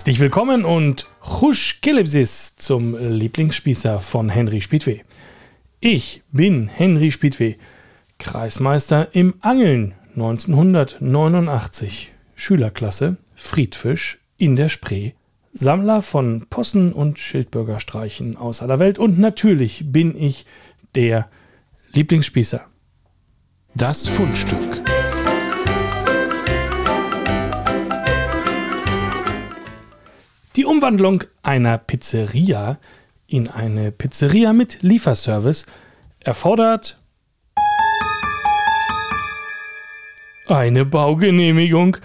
Herzlich willkommen und Chusch Kelebsis zum Lieblingsspießer von Henry Spiedweh. Ich bin Henry Spiedweh, Kreismeister im Angeln 1989, Schülerklasse Friedfisch in der Spree, Sammler von Possen und Schildbürgerstreichen aus aller Welt und natürlich bin ich der Lieblingsspießer. Das Fundstück. Die Umwandlung einer Pizzeria in eine Pizzeria mit Lieferservice erfordert eine Baugenehmigung.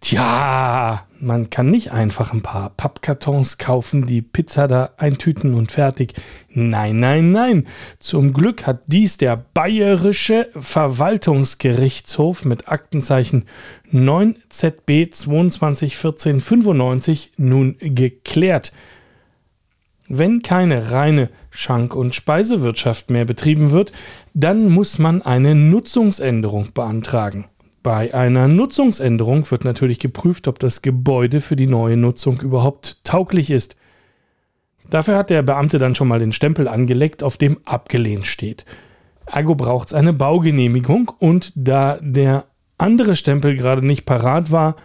Tja, man kann nicht einfach ein paar Pappkartons kaufen, die Pizza da eintüten und fertig. Nein, nein, nein. Zum Glück hat dies der Bayerische Verwaltungsgerichtshof mit Aktenzeichen 9 ZB 221495 nun geklärt. Wenn keine reine Schank- und Speisewirtschaft mehr betrieben wird, dann muss man eine Nutzungsänderung beantragen. Bei einer Nutzungsänderung wird natürlich geprüft, ob das Gebäude für die neue Nutzung überhaupt tauglich ist. Dafür hat der Beamte dann schon mal den Stempel angelegt, auf dem abgelehnt steht. Ergo braucht es eine Baugenehmigung und da der andere Stempel gerade nicht parat war,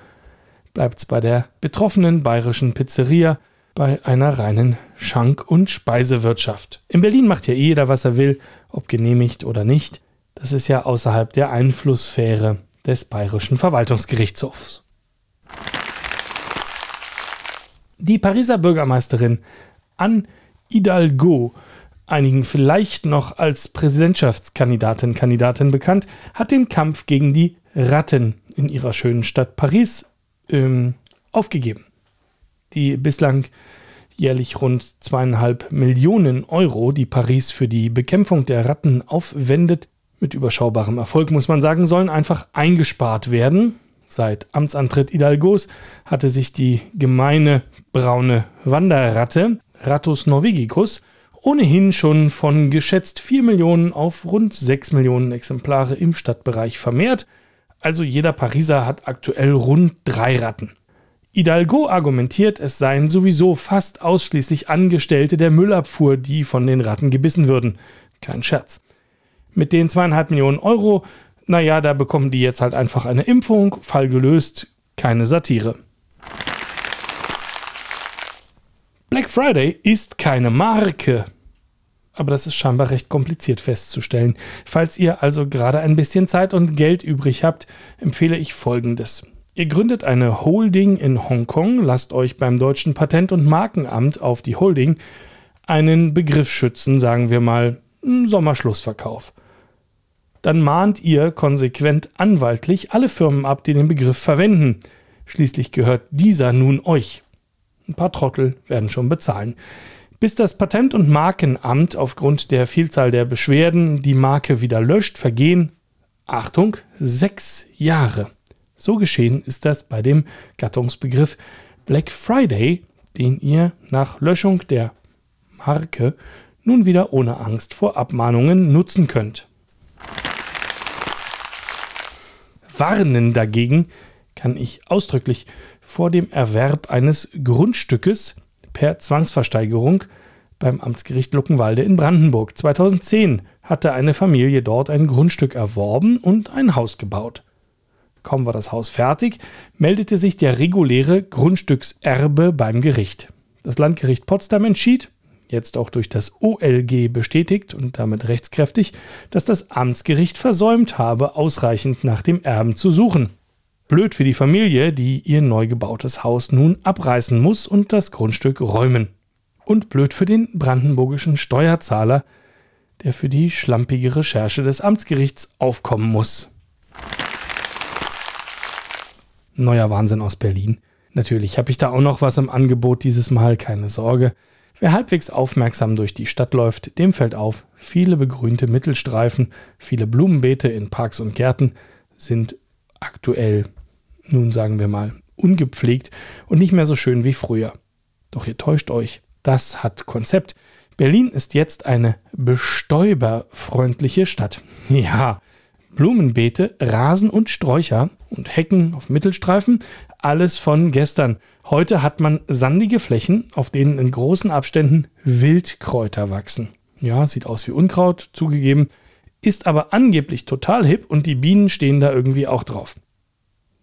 bleibt es bei der betroffenen bayerischen Pizzeria bei einer reinen Schank- und Speisewirtschaft. In Berlin macht ja eh jeder, was er will, ob genehmigt oder nicht. Das ist ja außerhalb der Einflusssphäre des Bayerischen Verwaltungsgerichtshofs. Die Pariser Bürgermeisterin Anne Hidalgo, einigen vielleicht noch als Präsidentschaftskandidatin Kandidatin bekannt, hat den Kampf gegen die Ratten in ihrer schönen Stadt Paris ähm, aufgegeben. Die bislang jährlich rund zweieinhalb Millionen Euro, die Paris für die Bekämpfung der Ratten aufwendet, mit überschaubarem Erfolg muss man sagen, sollen einfach eingespart werden. Seit Amtsantritt Hidalgos hatte sich die gemeine braune Wanderratte Rattus norvegicus ohnehin schon von geschätzt 4 Millionen auf rund 6 Millionen Exemplare im Stadtbereich vermehrt. Also jeder Pariser hat aktuell rund drei Ratten. Hidalgo argumentiert, es seien sowieso fast ausschließlich Angestellte der Müllabfuhr, die von den Ratten gebissen würden. Kein Scherz. Mit den zweieinhalb Millionen Euro, naja, da bekommen die jetzt halt einfach eine Impfung, Fall gelöst, keine Satire. Black Friday ist keine Marke. Aber das ist scheinbar recht kompliziert festzustellen. Falls ihr also gerade ein bisschen Zeit und Geld übrig habt, empfehle ich folgendes. Ihr gründet eine Holding in Hongkong, lasst euch beim deutschen Patent- und Markenamt auf die Holding einen Begriff schützen, sagen wir mal Sommerschlussverkauf dann mahnt ihr konsequent anwaltlich alle Firmen ab, die den Begriff verwenden. Schließlich gehört dieser nun euch. Ein paar Trottel werden schon bezahlen. Bis das Patent- und Markenamt aufgrund der Vielzahl der Beschwerden die Marke wieder löscht, vergehen, Achtung, sechs Jahre. So geschehen ist das bei dem Gattungsbegriff Black Friday, den ihr nach Löschung der Marke nun wieder ohne Angst vor Abmahnungen nutzen könnt. Warnen dagegen kann ich ausdrücklich vor dem Erwerb eines Grundstückes per Zwangsversteigerung beim Amtsgericht Luckenwalde in Brandenburg. 2010 hatte eine Familie dort ein Grundstück erworben und ein Haus gebaut. Kaum war das Haus fertig, meldete sich der reguläre Grundstückserbe beim Gericht. Das Landgericht Potsdam entschied, jetzt auch durch das OLG bestätigt und damit rechtskräftig, dass das Amtsgericht versäumt habe, ausreichend nach dem Erben zu suchen. Blöd für die Familie, die ihr neu gebautes Haus nun abreißen muss und das Grundstück räumen. Und blöd für den brandenburgischen Steuerzahler, der für die schlampige Recherche des Amtsgerichts aufkommen muss. Neuer Wahnsinn aus Berlin. Natürlich habe ich da auch noch was im Angebot dieses Mal, keine Sorge. Wer halbwegs aufmerksam durch die Stadt läuft, dem fällt auf, viele begrünte Mittelstreifen, viele Blumenbeete in Parks und Gärten sind aktuell, nun sagen wir mal, ungepflegt und nicht mehr so schön wie früher. Doch ihr täuscht euch, das hat Konzept. Berlin ist jetzt eine bestäuberfreundliche Stadt. Ja, Blumenbeete, Rasen und Sträucher und Hecken auf Mittelstreifen, alles von gestern. Heute hat man sandige Flächen, auf denen in großen Abständen Wildkräuter wachsen. Ja, sieht aus wie Unkraut, zugegeben, ist aber angeblich total hip und die Bienen stehen da irgendwie auch drauf.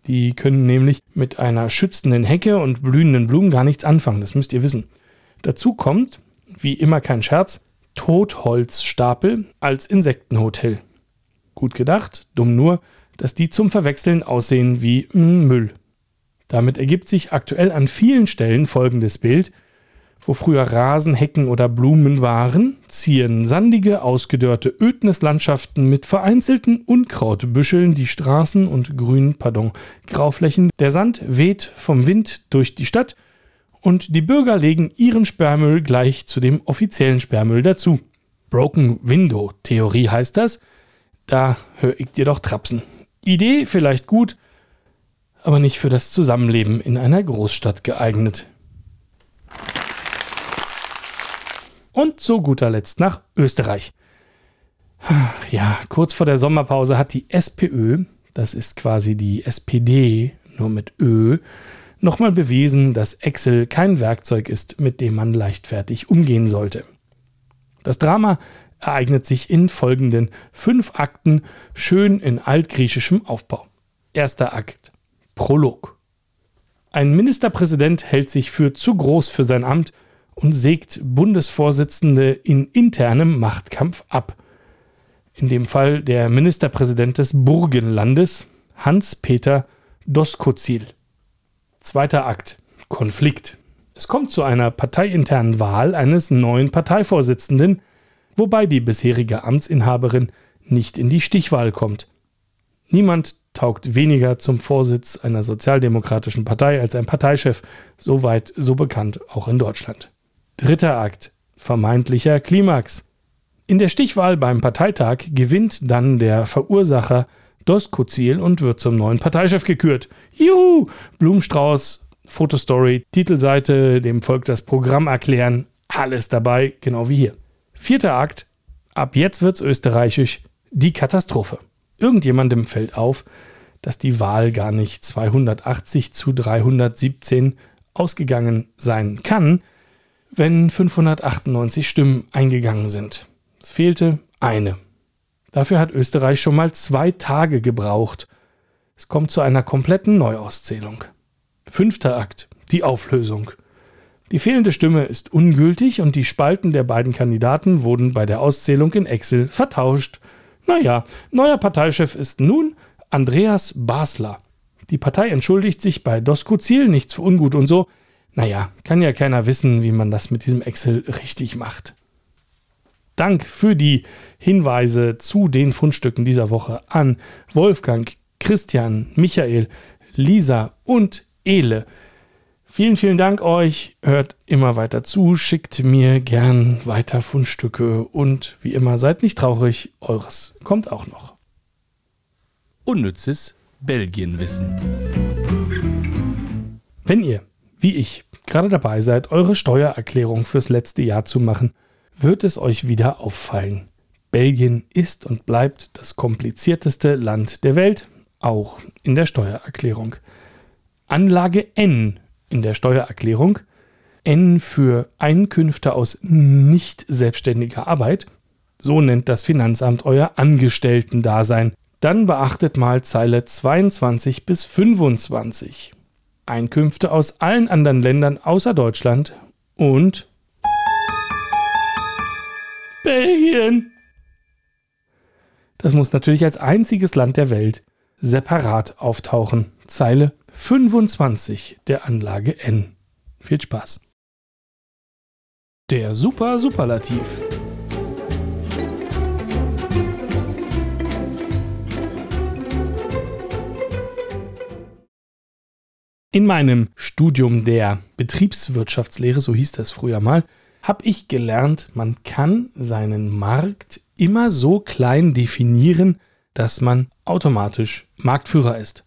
Die können nämlich mit einer schützenden Hecke und blühenden Blumen gar nichts anfangen, das müsst ihr wissen. Dazu kommt, wie immer kein Scherz, Totholzstapel als Insektenhotel. Gut gedacht, dumm nur, dass die zum Verwechseln aussehen wie mm, Müll. Damit ergibt sich aktuell an vielen Stellen folgendes Bild. Wo früher Rasen, Hecken oder Blumen waren, ziehen sandige, ausgedörrte Ödnislandschaften mit vereinzelten Unkrautbüscheln die Straßen und grünen, pardon, Grauflächen. Der Sand weht vom Wind durch die Stadt und die Bürger legen ihren Sperrmüll gleich zu dem offiziellen Sperrmüll dazu. Broken Window Theorie heißt das. Da hör ich dir doch trapsen. Idee vielleicht gut, aber nicht für das Zusammenleben in einer Großstadt geeignet. Und zu guter Letzt nach Österreich. Ja, kurz vor der Sommerpause hat die SPÖ, das ist quasi die SPD, nur mit Ö, nochmal bewiesen, dass Excel kein Werkzeug ist, mit dem man leichtfertig umgehen sollte. Das Drama ereignet sich in folgenden fünf Akten, schön in altgriechischem Aufbau. Erster Akt. Prolog. Ein Ministerpräsident hält sich für zu groß für sein Amt und sägt Bundesvorsitzende in internem Machtkampf ab. In dem Fall der Ministerpräsident des Burgenlandes, Hans-Peter Doskozil. Zweiter Akt. Konflikt. Es kommt zu einer parteiinternen Wahl eines neuen Parteivorsitzenden, wobei die bisherige Amtsinhaberin nicht in die Stichwahl kommt. Niemand taugt weniger zum Vorsitz einer sozialdemokratischen Partei als ein Parteichef, soweit so bekannt auch in Deutschland. Dritter Akt. Vermeintlicher Klimax. In der Stichwahl beim Parteitag gewinnt dann der Verursacher Doskozil und wird zum neuen Parteichef gekürt. Juhu! Blumenstrauß, Fotostory, Titelseite, dem Volk das Programm erklären, alles dabei, genau wie hier. Vierter Akt. Ab jetzt wird's österreichisch. Die Katastrophe. Irgendjemandem fällt auf, dass die Wahl gar nicht 280 zu 317 ausgegangen sein kann, wenn 598 Stimmen eingegangen sind. Es fehlte eine. Dafür hat Österreich schon mal zwei Tage gebraucht. Es kommt zu einer kompletten Neuauszählung. Fünfter Akt, die Auflösung. Die fehlende Stimme ist ungültig und die Spalten der beiden Kandidaten wurden bei der Auszählung in Excel vertauscht. Naja, neuer Parteichef ist nun Andreas Basler. Die Partei entschuldigt sich bei Doskozil, nichts für ungut und so. Naja, kann ja keiner wissen, wie man das mit diesem Excel richtig macht. Dank für die Hinweise zu den Fundstücken dieser Woche an Wolfgang, Christian, Michael, Lisa und Ele. Vielen, vielen Dank euch. Hört immer weiter zu, schickt mir gern weiter Fundstücke und wie immer seid nicht traurig, eures kommt auch noch. Unnützes Belgienwissen. Wenn ihr, wie ich, gerade dabei seid, eure Steuererklärung fürs letzte Jahr zu machen, wird es euch wieder auffallen. Belgien ist und bleibt das komplizierteste Land der Welt, auch in der Steuererklärung. Anlage N in der Steuererklärung, N für Einkünfte aus nicht selbstständiger Arbeit, so nennt das Finanzamt euer Angestellten-Dasein. Dann beachtet mal Zeile 22 bis 25. Einkünfte aus allen anderen Ländern außer Deutschland und Belgien. Das muss natürlich als einziges Land der Welt separat auftauchen. Zeile 25 der Anlage N. Viel Spaß. Der Super Superlativ. In meinem Studium der Betriebswirtschaftslehre, so hieß das früher mal, habe ich gelernt, man kann seinen Markt immer so klein definieren, dass man automatisch Marktführer ist.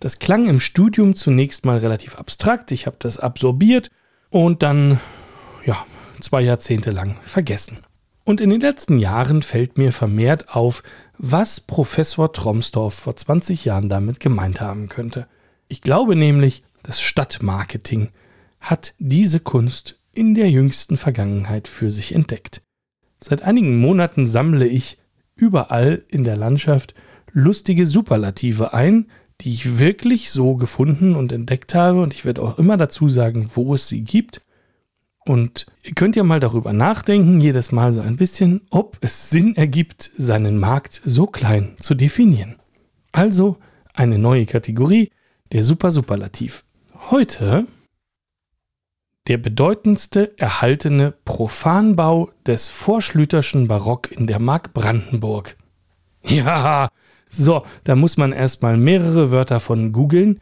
Das klang im Studium zunächst mal relativ abstrakt, ich habe das absorbiert und dann, ja, zwei Jahrzehnte lang vergessen. Und in den letzten Jahren fällt mir vermehrt auf, was Professor Tromsdorf vor 20 Jahren damit gemeint haben könnte. Ich glaube nämlich, das Stadtmarketing hat diese Kunst in der jüngsten Vergangenheit für sich entdeckt. Seit einigen Monaten sammle ich überall in der Landschaft lustige Superlative ein, die ich wirklich so gefunden und entdeckt habe und ich werde auch immer dazu sagen, wo es sie gibt. Und ihr könnt ja mal darüber nachdenken, jedes Mal so ein bisschen, ob es Sinn ergibt, seinen Markt so klein zu definieren. Also eine neue Kategorie, der Super-Superlativ. Heute der bedeutendste erhaltene Profanbau des vorschlüterschen Barock in der Mark Brandenburg. Ja, so, da muss man erstmal mehrere Wörter von googeln.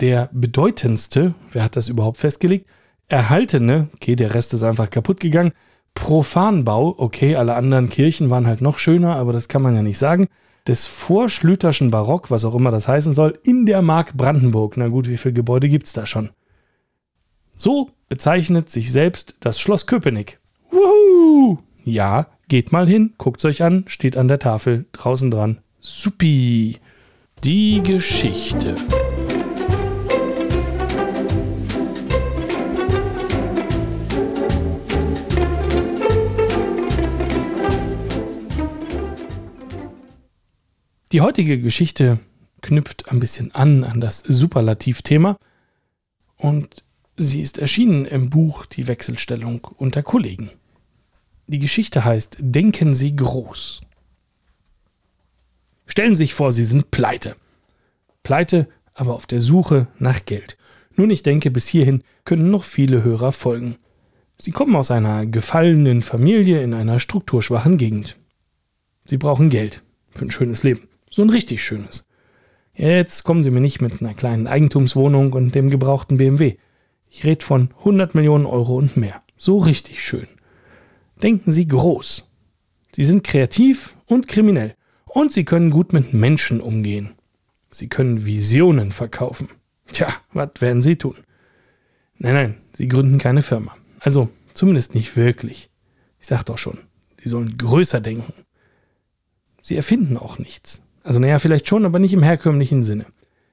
Der bedeutendste, wer hat das überhaupt festgelegt? Erhaltene, okay, der Rest ist einfach kaputt gegangen. Profanbau, okay, alle anderen Kirchen waren halt noch schöner, aber das kann man ja nicht sagen. Des vorschlüterschen Barock, was auch immer das heißen soll, in der Mark Brandenburg. Na gut, wie viele Gebäude gibt es da schon? So bezeichnet sich selbst das Schloss Köpenick. Wuhu! Ja, geht mal hin, guckt's euch an, steht an der Tafel draußen dran. Supi. Die Geschichte. Die heutige Geschichte knüpft ein bisschen an an das Superlativthema und sie ist erschienen im Buch Die Wechselstellung unter Kollegen. Die Geschichte heißt Denken Sie groß. Stellen Sie sich vor, Sie sind pleite. Pleite, aber auf der Suche nach Geld. Nun, ich denke, bis hierhin können noch viele Hörer folgen. Sie kommen aus einer gefallenen Familie in einer strukturschwachen Gegend. Sie brauchen Geld für ein schönes Leben. So ein richtig schönes. Jetzt kommen Sie mir nicht mit einer kleinen Eigentumswohnung und dem gebrauchten BMW. Ich rede von 100 Millionen Euro und mehr. So richtig schön. Denken Sie groß. Sie sind kreativ und kriminell. Und sie können gut mit Menschen umgehen. Sie können Visionen verkaufen. Tja, was werden sie tun? Nein, nein, sie gründen keine Firma. Also, zumindest nicht wirklich. Ich sag doch schon, sie sollen größer denken. Sie erfinden auch nichts. Also, naja, vielleicht schon, aber nicht im herkömmlichen Sinne.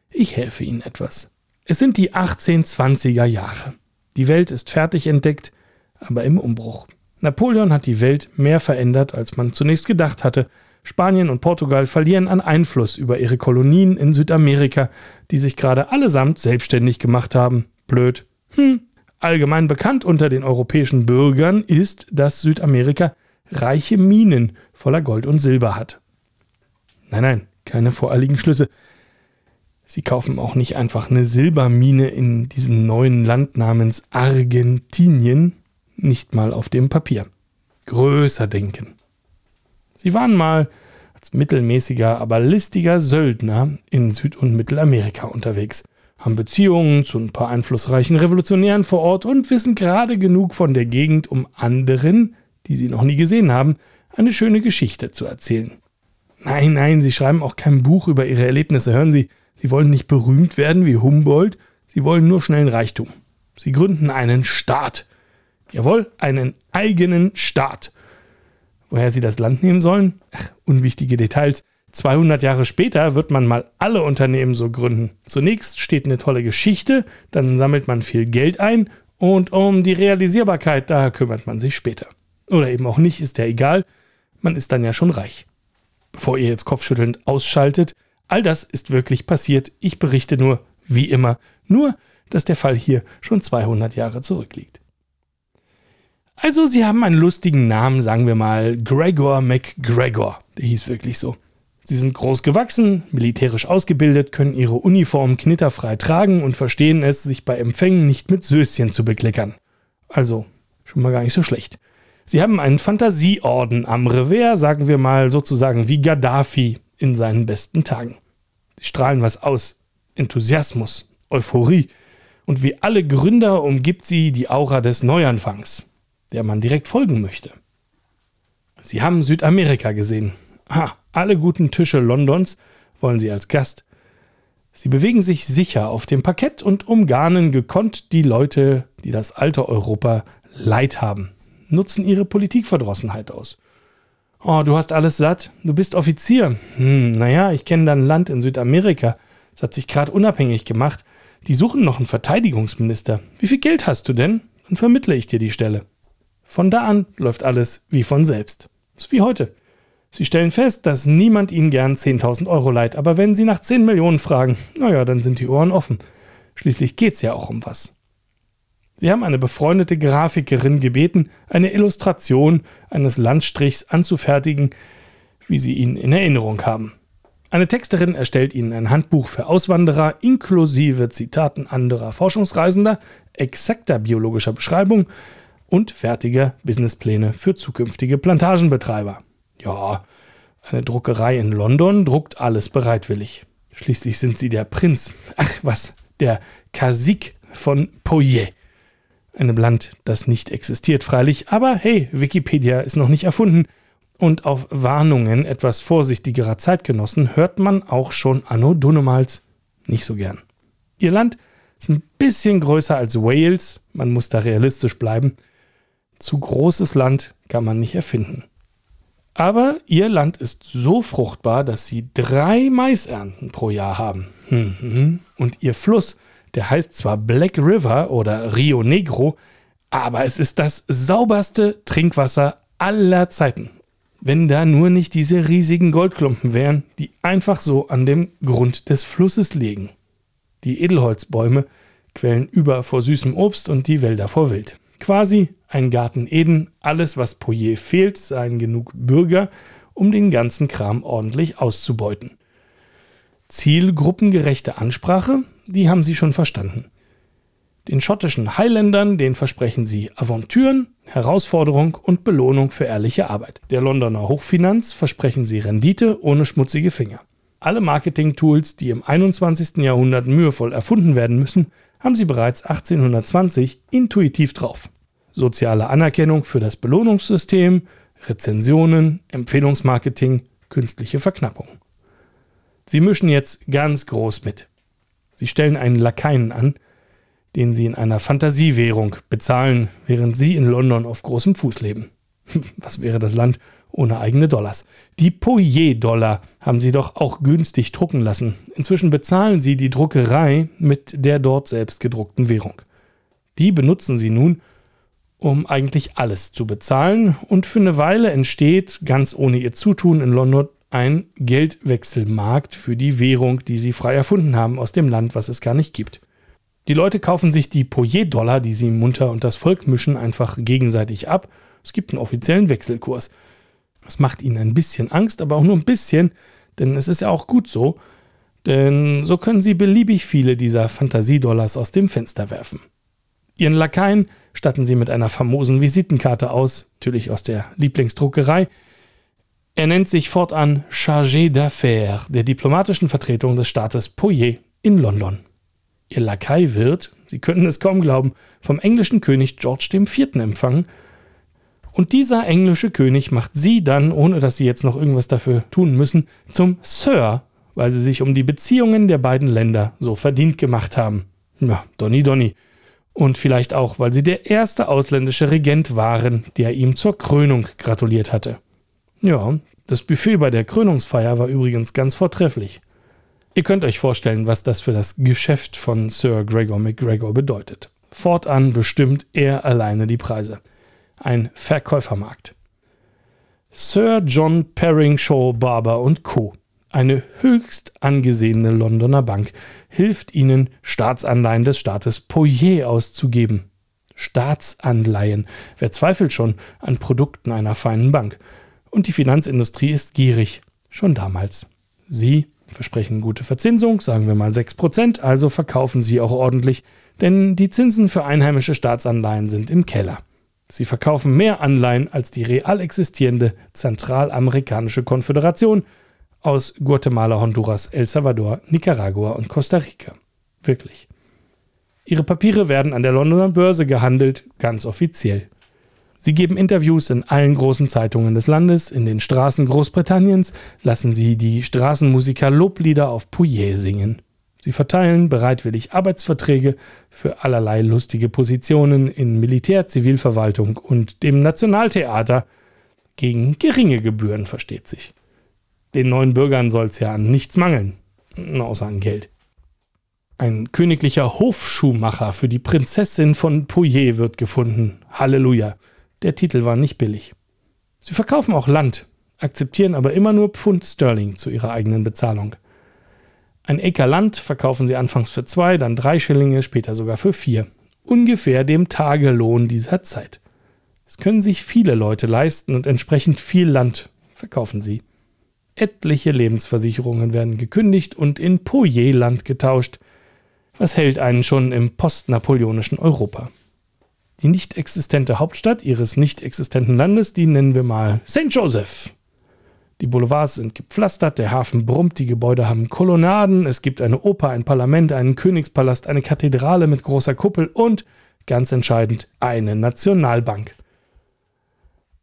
Ich helfe ihnen etwas. Es sind die 1820er Jahre. Die Welt ist fertig entdeckt, aber im Umbruch. Napoleon hat die Welt mehr verändert, als man zunächst gedacht hatte. Spanien und Portugal verlieren an Einfluss über ihre Kolonien in Südamerika, die sich gerade allesamt selbstständig gemacht haben. Blöd. Hm. Allgemein bekannt unter den europäischen Bürgern ist, dass Südamerika reiche Minen voller Gold und Silber hat. Nein, nein, keine voreiligen Schlüsse. Sie kaufen auch nicht einfach eine Silbermine in diesem neuen Land namens Argentinien, nicht mal auf dem Papier. Größer denken. Sie waren mal als mittelmäßiger, aber listiger Söldner in Süd- und Mittelamerika unterwegs, haben Beziehungen zu ein paar einflussreichen Revolutionären vor Ort und wissen gerade genug von der Gegend, um anderen, die sie noch nie gesehen haben, eine schöne Geschichte zu erzählen. Nein, nein, sie schreiben auch kein Buch über ihre Erlebnisse. Hören Sie, sie wollen nicht berühmt werden wie Humboldt, sie wollen nur schnellen Reichtum. Sie gründen einen Staat. Jawohl, einen eigenen Staat. Woher sie das Land nehmen sollen? Ach, unwichtige Details. 200 Jahre später wird man mal alle Unternehmen so gründen. Zunächst steht eine tolle Geschichte, dann sammelt man viel Geld ein und um die Realisierbarkeit, da kümmert man sich später. Oder eben auch nicht, ist ja egal, man ist dann ja schon reich. Bevor ihr jetzt kopfschüttelnd ausschaltet, all das ist wirklich passiert. Ich berichte nur, wie immer, nur, dass der Fall hier schon 200 Jahre zurückliegt. Also, sie haben einen lustigen Namen, sagen wir mal Gregor McGregor. Der hieß wirklich so. Sie sind groß gewachsen, militärisch ausgebildet, können ihre Uniform knitterfrei tragen und verstehen es, sich bei Empfängen nicht mit Söschen zu bekleckern. Also, schon mal gar nicht so schlecht. Sie haben einen Fantasieorden am Revers, sagen wir mal sozusagen wie Gaddafi in seinen besten Tagen. Sie strahlen was aus. Enthusiasmus, Euphorie. Und wie alle Gründer umgibt sie die Aura des Neuanfangs der man direkt folgen möchte. Sie haben Südamerika gesehen. Ha, alle guten Tische Londons wollen Sie als Gast. Sie bewegen sich sicher auf dem Parkett und umgarnen gekonnt die Leute, die das alte Europa leid haben. nutzen ihre Politikverdrossenheit aus. Oh, du hast alles satt, du bist Offizier. Hm, naja, ich kenne dann ein Land in Südamerika. Es hat sich gerade unabhängig gemacht. Die suchen noch einen Verteidigungsminister. Wie viel Geld hast du denn? Dann vermittle ich dir die Stelle. Von da an läuft alles wie von selbst. Ist wie heute. Sie stellen fest, dass niemand Ihnen gern 10.000 Euro leiht, aber wenn Sie nach 10 Millionen fragen, naja, dann sind die Ohren offen. Schließlich geht's ja auch um was. Sie haben eine befreundete Grafikerin gebeten, eine Illustration eines Landstrichs anzufertigen, wie Sie ihn in Erinnerung haben. Eine Texterin erstellt Ihnen ein Handbuch für Auswanderer inklusive Zitaten anderer Forschungsreisender, exakter biologischer Beschreibung und fertiger Businesspläne für zukünftige Plantagenbetreiber. Ja, eine Druckerei in London druckt alles bereitwillig. Schließlich sind sie der Prinz, ach was, der Kasik von Pouillet. Einem Land, das nicht existiert, freilich, aber hey, Wikipedia ist noch nicht erfunden. Und auf Warnungen etwas vorsichtigerer Zeitgenossen hört man auch schon Anno Dunnemals nicht so gern. Ihr Land ist ein bisschen größer als Wales, man muss da realistisch bleiben. Zu großes Land kann man nicht erfinden. Aber ihr Land ist so fruchtbar, dass sie drei Maisernten pro Jahr haben. Mhm. Und ihr Fluss, der heißt zwar Black River oder Rio Negro, aber es ist das sauberste Trinkwasser aller Zeiten. Wenn da nur nicht diese riesigen Goldklumpen wären, die einfach so an dem Grund des Flusses liegen. Die Edelholzbäume quellen über vor süßem Obst und die Wälder vor Wild. Quasi ein Garten Eden, alles was Poyer fehlt, seien genug Bürger, um den ganzen Kram ordentlich auszubeuten. Zielgruppengerechte Ansprache, die haben sie schon verstanden. Den schottischen Highlandern, den versprechen sie Aventüren, Herausforderung und Belohnung für ehrliche Arbeit. Der Londoner Hochfinanz versprechen sie Rendite ohne schmutzige Finger. Alle Marketing-Tools, die im 21. Jahrhundert mühevoll erfunden werden müssen, haben sie bereits 1820 intuitiv drauf. Soziale Anerkennung für das Belohnungssystem, Rezensionen, Empfehlungsmarketing, künstliche Verknappung. Sie mischen jetzt ganz groß mit. Sie stellen einen Lakaien an, den sie in einer Fantasiewährung bezahlen, während sie in London auf großem Fuß leben. Was wäre das Land ohne eigene Dollars? Die Poyer-Dollar haben sie doch auch günstig drucken lassen. Inzwischen bezahlen sie die Druckerei mit der dort selbst gedruckten Währung. Die benutzen sie nun, um eigentlich alles zu bezahlen, und für eine Weile entsteht, ganz ohne ihr Zutun in London, ein Geldwechselmarkt für die Währung, die sie frei erfunden haben aus dem Land, was es gar nicht gibt. Die Leute kaufen sich die Poyer-Dollar, die sie munter und das Volk mischen, einfach gegenseitig ab. Es gibt einen offiziellen Wechselkurs. Das macht ihnen ein bisschen Angst, aber auch nur ein bisschen, denn es ist ja auch gut so, denn so können sie beliebig viele dieser Fantasiedollars aus dem Fenster werfen. Ihren Lakaien statten sie mit einer famosen Visitenkarte aus, natürlich aus der Lieblingsdruckerei. Er nennt sich fortan Chargé d'Affaires der diplomatischen Vertretung des Staates Poyer in London. Ihr Lakai wird, Sie könnten es kaum glauben, vom englischen König George IV. empfangen. Und dieser englische König macht Sie dann, ohne dass Sie jetzt noch irgendwas dafür tun müssen, zum Sir, weil Sie sich um die Beziehungen der beiden Länder so verdient gemacht haben. Ja, Donny Donny. Und vielleicht auch, weil Sie der erste ausländische Regent waren, der ihm zur Krönung gratuliert hatte. Ja, das Buffet bei der Krönungsfeier war übrigens ganz vortrefflich. Ihr könnt euch vorstellen, was das für das Geschäft von Sir Gregor McGregor bedeutet. Fortan bestimmt er alleine die Preise. Ein Verkäufermarkt. Sir John Perringshaw Barber Co., eine höchst angesehene Londoner Bank, hilft ihnen, Staatsanleihen des Staates Poyer auszugeben. Staatsanleihen. Wer zweifelt schon an Produkten einer feinen Bank? Und die Finanzindustrie ist gierig. Schon damals. Sie versprechen gute Verzinsung, sagen wir mal 6%, also verkaufen sie auch ordentlich, denn die Zinsen für einheimische Staatsanleihen sind im Keller. Sie verkaufen mehr Anleihen als die real existierende Zentralamerikanische Konföderation aus Guatemala, Honduras, El Salvador, Nicaragua und Costa Rica. Wirklich. Ihre Papiere werden an der Londoner Börse gehandelt, ganz offiziell. Sie geben Interviews in allen großen Zeitungen des Landes, in den Straßen Großbritanniens lassen sie die Straßenmusiker Loblieder auf Pouillet singen. Sie verteilen bereitwillig Arbeitsverträge für allerlei lustige Positionen in Militär, Zivilverwaltung und dem Nationaltheater gegen geringe Gebühren, versteht sich. Den neuen Bürgern soll es ja an nichts mangeln, außer an Geld. Ein königlicher Hofschuhmacher für die Prinzessin von Pouillet wird gefunden. Halleluja. Der Titel war nicht billig. Sie verkaufen auch Land, akzeptieren aber immer nur Pfund Sterling zu ihrer eigenen Bezahlung. Ein Acre Land verkaufen sie anfangs für zwei, dann drei Schillinge, später sogar für vier. Ungefähr dem Tagelohn dieser Zeit. Es können sich viele Leute leisten und entsprechend viel Land verkaufen sie. Etliche Lebensversicherungen werden gekündigt und in Pouillet-Land getauscht. Was hält einen schon im postnapoleonischen Europa? Die nicht existente Hauptstadt ihres nicht existenten Landes, die nennen wir mal St. Joseph. Die Boulevards sind gepflastert, der Hafen brummt, die Gebäude haben Kolonnaden, es gibt eine Oper, ein Parlament, einen Königspalast, eine Kathedrale mit großer Kuppel und, ganz entscheidend, eine Nationalbank.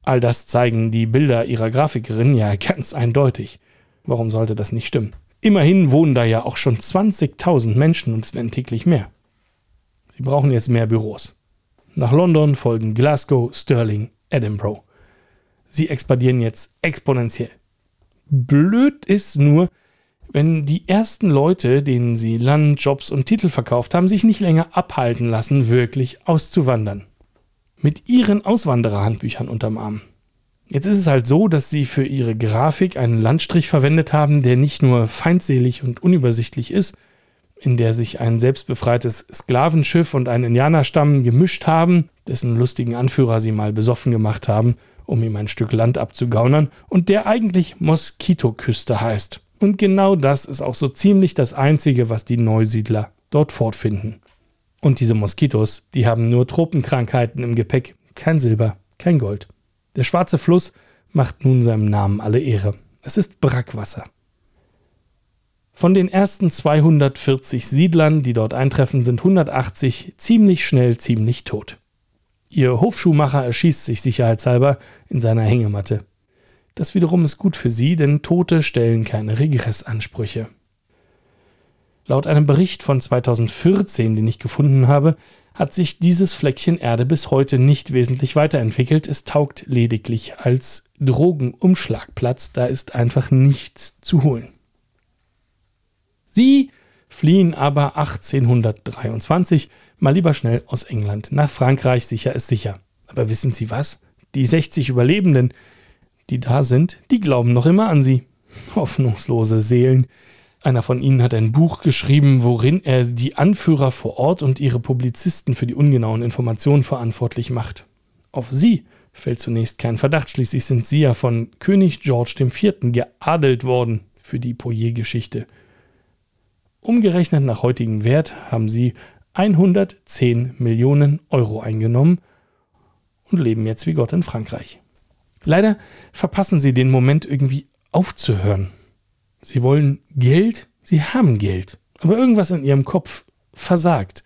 All das zeigen die Bilder ihrer Grafikerin ja ganz eindeutig. Warum sollte das nicht stimmen? Immerhin wohnen da ja auch schon 20.000 Menschen und es werden täglich mehr. Sie brauchen jetzt mehr Büros. Nach London folgen Glasgow, Stirling, Edinburgh. Sie expandieren jetzt exponentiell. Blöd ist nur, wenn die ersten Leute, denen sie Land, Jobs und Titel verkauft haben, sich nicht länger abhalten lassen, wirklich auszuwandern. Mit ihren Auswandererhandbüchern unterm Arm. Jetzt ist es halt so, dass sie für ihre Grafik einen Landstrich verwendet haben, der nicht nur feindselig und unübersichtlich ist, in der sich ein selbstbefreites Sklavenschiff und ein Indianerstamm gemischt haben, dessen lustigen Anführer sie mal besoffen gemacht haben um ihm ein Stück Land abzugaunern, und der eigentlich Moskitoküste heißt. Und genau das ist auch so ziemlich das Einzige, was die Neusiedler dort fortfinden. Und diese Moskitos, die haben nur Tropenkrankheiten im Gepäck, kein Silber, kein Gold. Der schwarze Fluss macht nun seinem Namen alle Ehre. Es ist Brackwasser. Von den ersten 240 Siedlern, die dort eintreffen, sind 180 ziemlich schnell ziemlich tot. Ihr Hofschuhmacher erschießt sich sicherheitshalber in seiner Hängematte. Das wiederum ist gut für sie, denn Tote stellen keine Regressansprüche. Laut einem Bericht von 2014, den ich gefunden habe, hat sich dieses Fleckchen Erde bis heute nicht wesentlich weiterentwickelt. Es taugt lediglich als Drogenumschlagplatz, da ist einfach nichts zu holen. Sie fliehen aber 1823 mal lieber schnell aus England nach Frankreich, sicher ist sicher. Aber wissen Sie was? Die 60 Überlebenden, die da sind, die glauben noch immer an sie. Hoffnungslose Seelen. Einer von ihnen hat ein Buch geschrieben, worin er die Anführer vor Ort und ihre Publizisten für die ungenauen Informationen verantwortlich macht. Auf sie fällt zunächst kein Verdacht, schließlich sind sie ja von König George IV. geadelt worden für die Poyer-Geschichte. Umgerechnet nach heutigem Wert haben sie 110 Millionen Euro eingenommen und leben jetzt wie Gott in Frankreich. Leider verpassen sie den Moment irgendwie aufzuhören. Sie wollen Geld, sie haben Geld, aber irgendwas in ihrem Kopf versagt.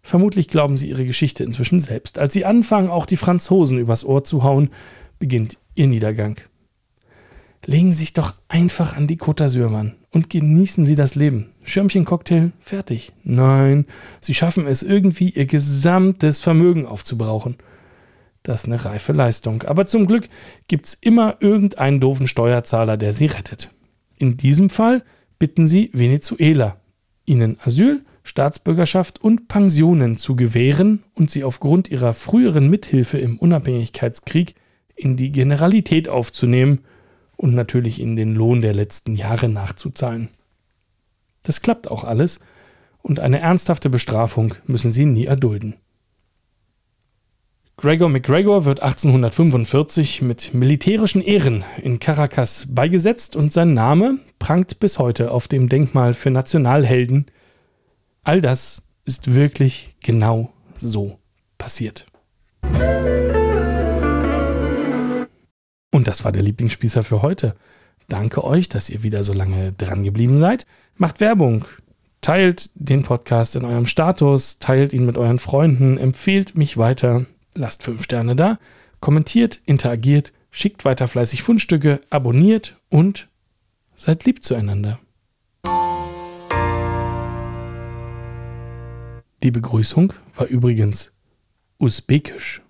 Vermutlich glauben sie ihre Geschichte inzwischen selbst. Als sie anfangen, auch die Franzosen übers Ohr zu hauen, beginnt ihr Niedergang. Legen Sie sich doch einfach an die Côte d'Azur, Mann, und genießen Sie das Leben. Schirmchen-Cocktail, fertig. Nein, Sie schaffen es irgendwie, Ihr gesamtes Vermögen aufzubrauchen. Das ist eine reife Leistung. Aber zum Glück gibt es immer irgendeinen doofen Steuerzahler, der Sie rettet. In diesem Fall bitten Sie Venezuela, Ihnen Asyl, Staatsbürgerschaft und Pensionen zu gewähren und Sie aufgrund Ihrer früheren Mithilfe im Unabhängigkeitskrieg in die Generalität aufzunehmen – und natürlich ihnen den Lohn der letzten Jahre nachzuzahlen. Das klappt auch alles und eine ernsthafte Bestrafung müssen sie nie erdulden. Gregor McGregor wird 1845 mit militärischen Ehren in Caracas beigesetzt und sein Name prangt bis heute auf dem Denkmal für Nationalhelden. All das ist wirklich genau so passiert. Und das war der Lieblingsspießer für heute. Danke euch, dass ihr wieder so lange dran geblieben seid. Macht Werbung. Teilt den Podcast in eurem Status, teilt ihn mit euren Freunden, empfehlt mich weiter, lasst fünf Sterne da, kommentiert, interagiert, schickt weiter fleißig Fundstücke, abonniert und seid lieb zueinander. Die Begrüßung war übrigens usbekisch.